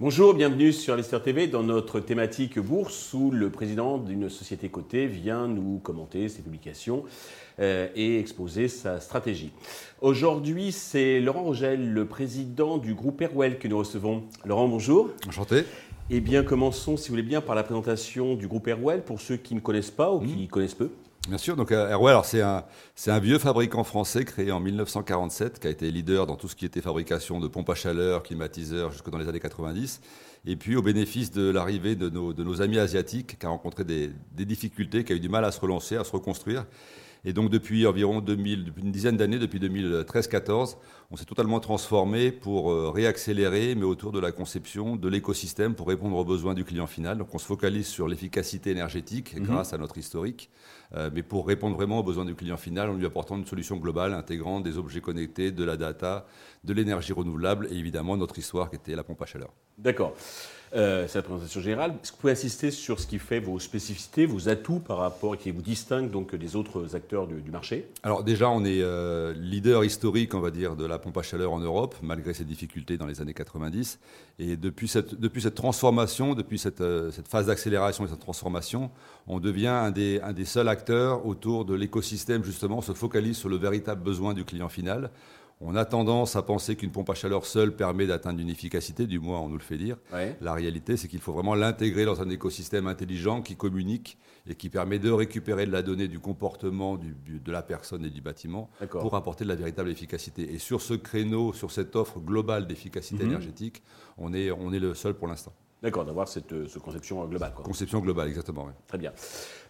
Bonjour, bienvenue sur Lester TV dans notre thématique bourse où le président d'une société cotée vient nous commenter ses publications euh, et exposer sa stratégie. Aujourd'hui, c'est Laurent Rogel, le président du groupe Airwell que nous recevons. Laurent, bonjour. Enchanté. Eh bien, commençons, si vous voulez bien, par la présentation du groupe Airwell pour ceux qui ne connaissent pas ou qui mmh. connaissent peu. Bien sûr, donc euh, Airwell, c'est un, un, vieux fabricant français créé en 1947 qui a été leader dans tout ce qui était fabrication de pompes à chaleur, climatiseurs jusque dans les années 90. Et puis au bénéfice de l'arrivée de nos, de nos, amis asiatiques qui a rencontré des, des, difficultés, qui a eu du mal à se relancer, à se reconstruire. Et donc depuis environ 2000, depuis une dizaine d'années, depuis 2013-14, on s'est totalement transformé pour euh, réaccélérer, mais autour de la conception de l'écosystème pour répondre aux besoins du client final. Donc on se focalise sur l'efficacité énergétique mhm. grâce à notre historique, euh, mais pour répondre vraiment aux besoins du client final en lui apportant une solution globale intégrant des objets connectés, de la data, de l'énergie renouvelable et évidemment notre histoire qui était la pompe à chaleur. D'accord. Euh, c'est la présentation générale. Est-ce que vous pouvez insister sur ce qui fait vos spécificités, vos atouts par rapport, qui vous distingue donc des autres acteurs du, marché? Alors déjà, on est euh, leader historique, on va dire, de la pompe à chaleur en Europe, malgré ses difficultés dans les années 90. Et depuis cette, depuis cette transformation, depuis cette, euh, cette phase d'accélération et cette transformation, on devient un des, un des seuls acteurs autour de l'écosystème, justement, on se focalise sur le véritable besoin du client final. On a tendance à penser qu'une pompe à chaleur seule permet d'atteindre une efficacité, du moins on nous le fait dire. La réalité, c'est qu'il faut vraiment l'intégrer dans un écosystème intelligent qui communique et qui permet de récupérer de la donnée du comportement de la personne et du bâtiment pour apporter de la véritable efficacité. Et sur ce créneau, sur cette offre globale d'efficacité mhm. énergétique, on est, on est le seul pour l'instant. D'accord, d'avoir cette, euh, conception globale. Conception globale, exactement. Très bien.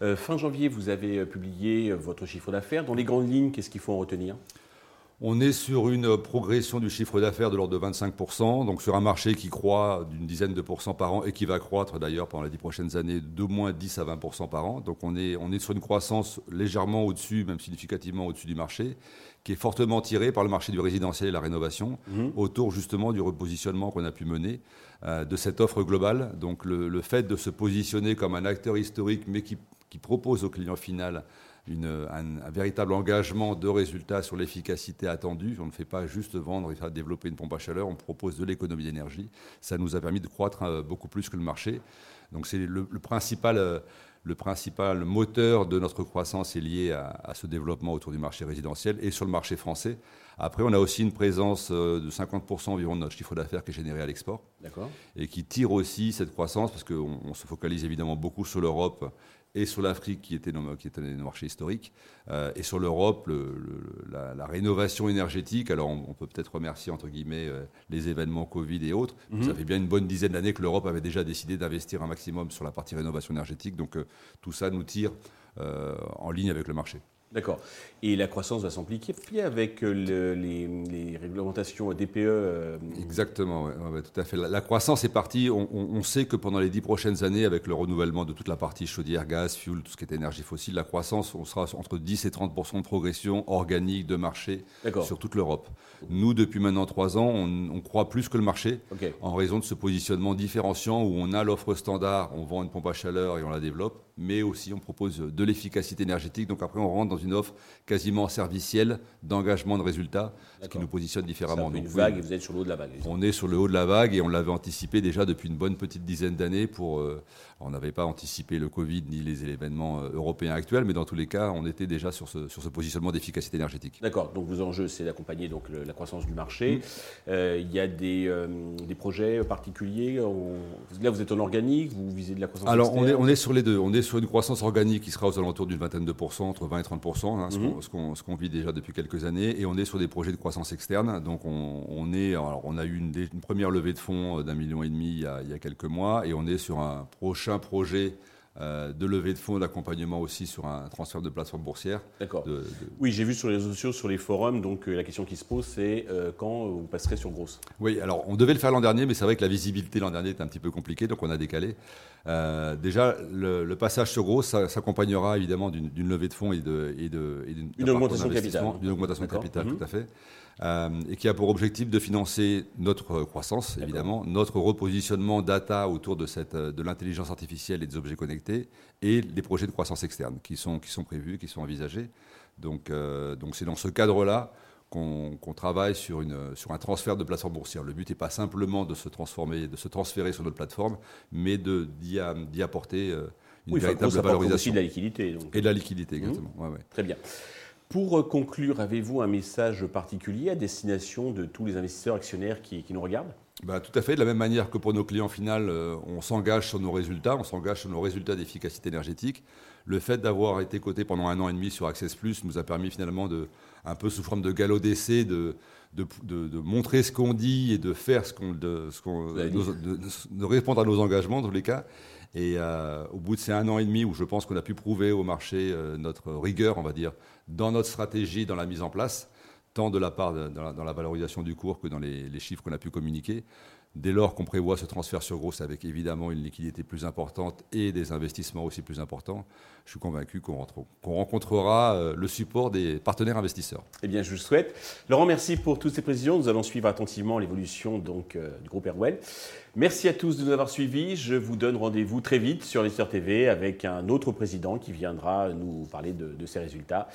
Euh, fin janvier, vous avez euh, publié votre chiffre d'affaires. Dans les grandes lignes, qu'est-ce qu'il faut en retenir? On est sur une progression du chiffre d'affaires de l'ordre de 25%, donc sur un marché qui croît d'une dizaine de pourcents par an et qui va croître d'ailleurs pendant les dix prochaines années d'au moins 10 à 20% par an. Donc on est, on est sur une croissance légèrement au-dessus, même significativement au-dessus du marché, qui est fortement tirée par le marché du résidentiel et la rénovation, mhm. autour justement du repositionnement qu'on a pu mener euh, de cette offre globale. Donc le, fait de se positionner comme un acteur historique, mais qui, qui propose au client final un, véritable engagement de résultats sur l'efficacité attendue. On ne fait pas juste vendre et faire développer une pompe à chaleur, on propose de l'économie d'énergie. Ça nous a permis de croître euh, beaucoup plus que le marché. Donc c'est le, principal... Le principal moteur de notre croissance est lié à, ce développement autour du marché résidentiel et sur le marché français. Après, on a aussi une présence euh, de 50% environ de notre chiffre d'affaires qui est généré à l'export et qui tire aussi cette croissance parce qu'on se focalise évidemment beaucoup sur l'Europe et sur l'Afrique qui était nos, qui était nos marchés historiques, euh, et sur l'Europe, la, rénovation énergétique. Alors on, peut peut-être remercier entre guillemets euh, les événements Covid et autres. Mhm. Ça fait bien une bonne dizaine d'années que l'Europe avait déjà décidé d'investir un maximum sur la partie rénovation énergétique. Donc euh, tout ça nous tire en ligne avec le marché. D'accord. Et la croissance va s'amplifier avec euh, les, réglementations DPE euh, Exactement, ouais, tout à fait. La, croissance est partie. On, sait que pendant les dix prochaines années, avec le renouvellement de toute la partie chaudière, gaz, fuel, tout ce qui est énergie fossile, la croissance, on sera entre 10 et 30% de progression organique de marché sur toute l'Europe. Nous, depuis maintenant trois ans, on, croit plus que le marché en raison de ce positionnement différenciant où on a l'offre standard, on vend une pompe à chaleur et on la développe mais aussi on propose de l'efficacité énergétique. Donc après, on rentre dans une offre quasiment servicielle d'engagement de résultats, ce qui nous positionne différemment. Donc, une vague et vous êtes sur le haut de la vague. On est sur le haut de la vague et on l'avait anticipé déjà depuis une bonne petite dizaine d'années pour euh, on n'avait pas anticipé le Covid ni les événements euh, européens actuels, mais dans tous les cas, on était déjà sur ce, sur ce positionnement d'efficacité énergétique. D'accord. Donc vos enjeux, c'est d'accompagner donc la croissance du marché. Mmh. Euh, il y a des, euh, des, projets particuliers. Là, vous êtes en organique, vous visez de la croissance. Alors on est, on est, sur les deux. On est sur une croissance organique qui sera aux alentours d'une vingtaine de pourcents, entre 20 et 30 hein, mmh. ce qu'on vit déjà depuis quelques années, et on est sur des projets de croissance externe. Donc on, on est, alors on a eu une, une première levée de fonds d'un million et demi il y, a, il y a quelques mois, et on est sur un prochain projet euh, de levée de fonds, d'accompagnement aussi sur un transfert de plateforme boursière. D'accord. Oui, j'ai vu sur les réseaux sociaux, sur les forums, donc euh, la question qui se pose, c'est euh, quand vous passerez sur grosse Oui, alors on devait le faire l'an dernier, mais c'est vrai que la visibilité l'an dernier était un petit peu compliquée, donc on a décalé. déjà, le, passage sur grosse s'accompagnera évidemment d'une levée de fonds et de, et une augmentation de capital. Une augmentation de capital, mhm. tout à fait. et qui a pour objectif de financer notre croissance, évidemment, notre repositionnement data autour de, cette, de l'intelligence artificielle et des objets connectés, et les projets de croissance externe qui sont, qui sont prévus, qui sont envisagés. Donc, donc c'est dans ce cadre-là qu'on travaille sur, une, sur un transfert de plateforme boursière. Le but n'est pas simplement de se transformer, de se transférer sur notre plateforme, mais d'y apporter euh, une véritable valorisation. Aussi de la liquidité. Et de la liquidité, exactement. Mmh. Très bien. Pour euh, conclure, avez-vous un message particulier à destination de tous les investisseurs actionnaires qui, nous regardent? Bah, tout à fait, de la même manière que pour nos clients finaux, euh, on s'engage sur nos résultats, on s'engage sur nos résultats d'efficacité énergétique. Le fait d'avoir été coté pendant un an et demi sur Access Plus nous a permis finalement de, un peu sous forme de galop d'essai, de, de, montrer ce qu'on dit et de faire ce qu'on, de, de, répondre à nos engagements dans tous les cas. Et euh, au bout de ces un an et demi où je pense qu'on a pu prouver au marché euh, notre rigueur, on va dire, dans notre stratégie, dans la mise en place, tant de la part dans la, valorisation du cours que dans les, chiffres qu'on a pu communiquer, Dès lors qu'on prévoit ce transfert sur grosse avec évidemment une liquidité plus importante et des investissements aussi plus importants, je suis convaincu qu'on rencontrera euh, le support des partenaires investisseurs. Eh bien, je vous le souhaite. Laurent, merci pour toutes ces précisions. Nous allons suivre attentivement l'évolution euh, du groupe Airwell. Merci à tous de nous avoir suivis. Je vous donne rendez-vous très vite sur Investor TV avec un autre président qui viendra nous parler de, de ses résultats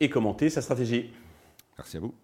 et commenter sa stratégie. Merci à vous.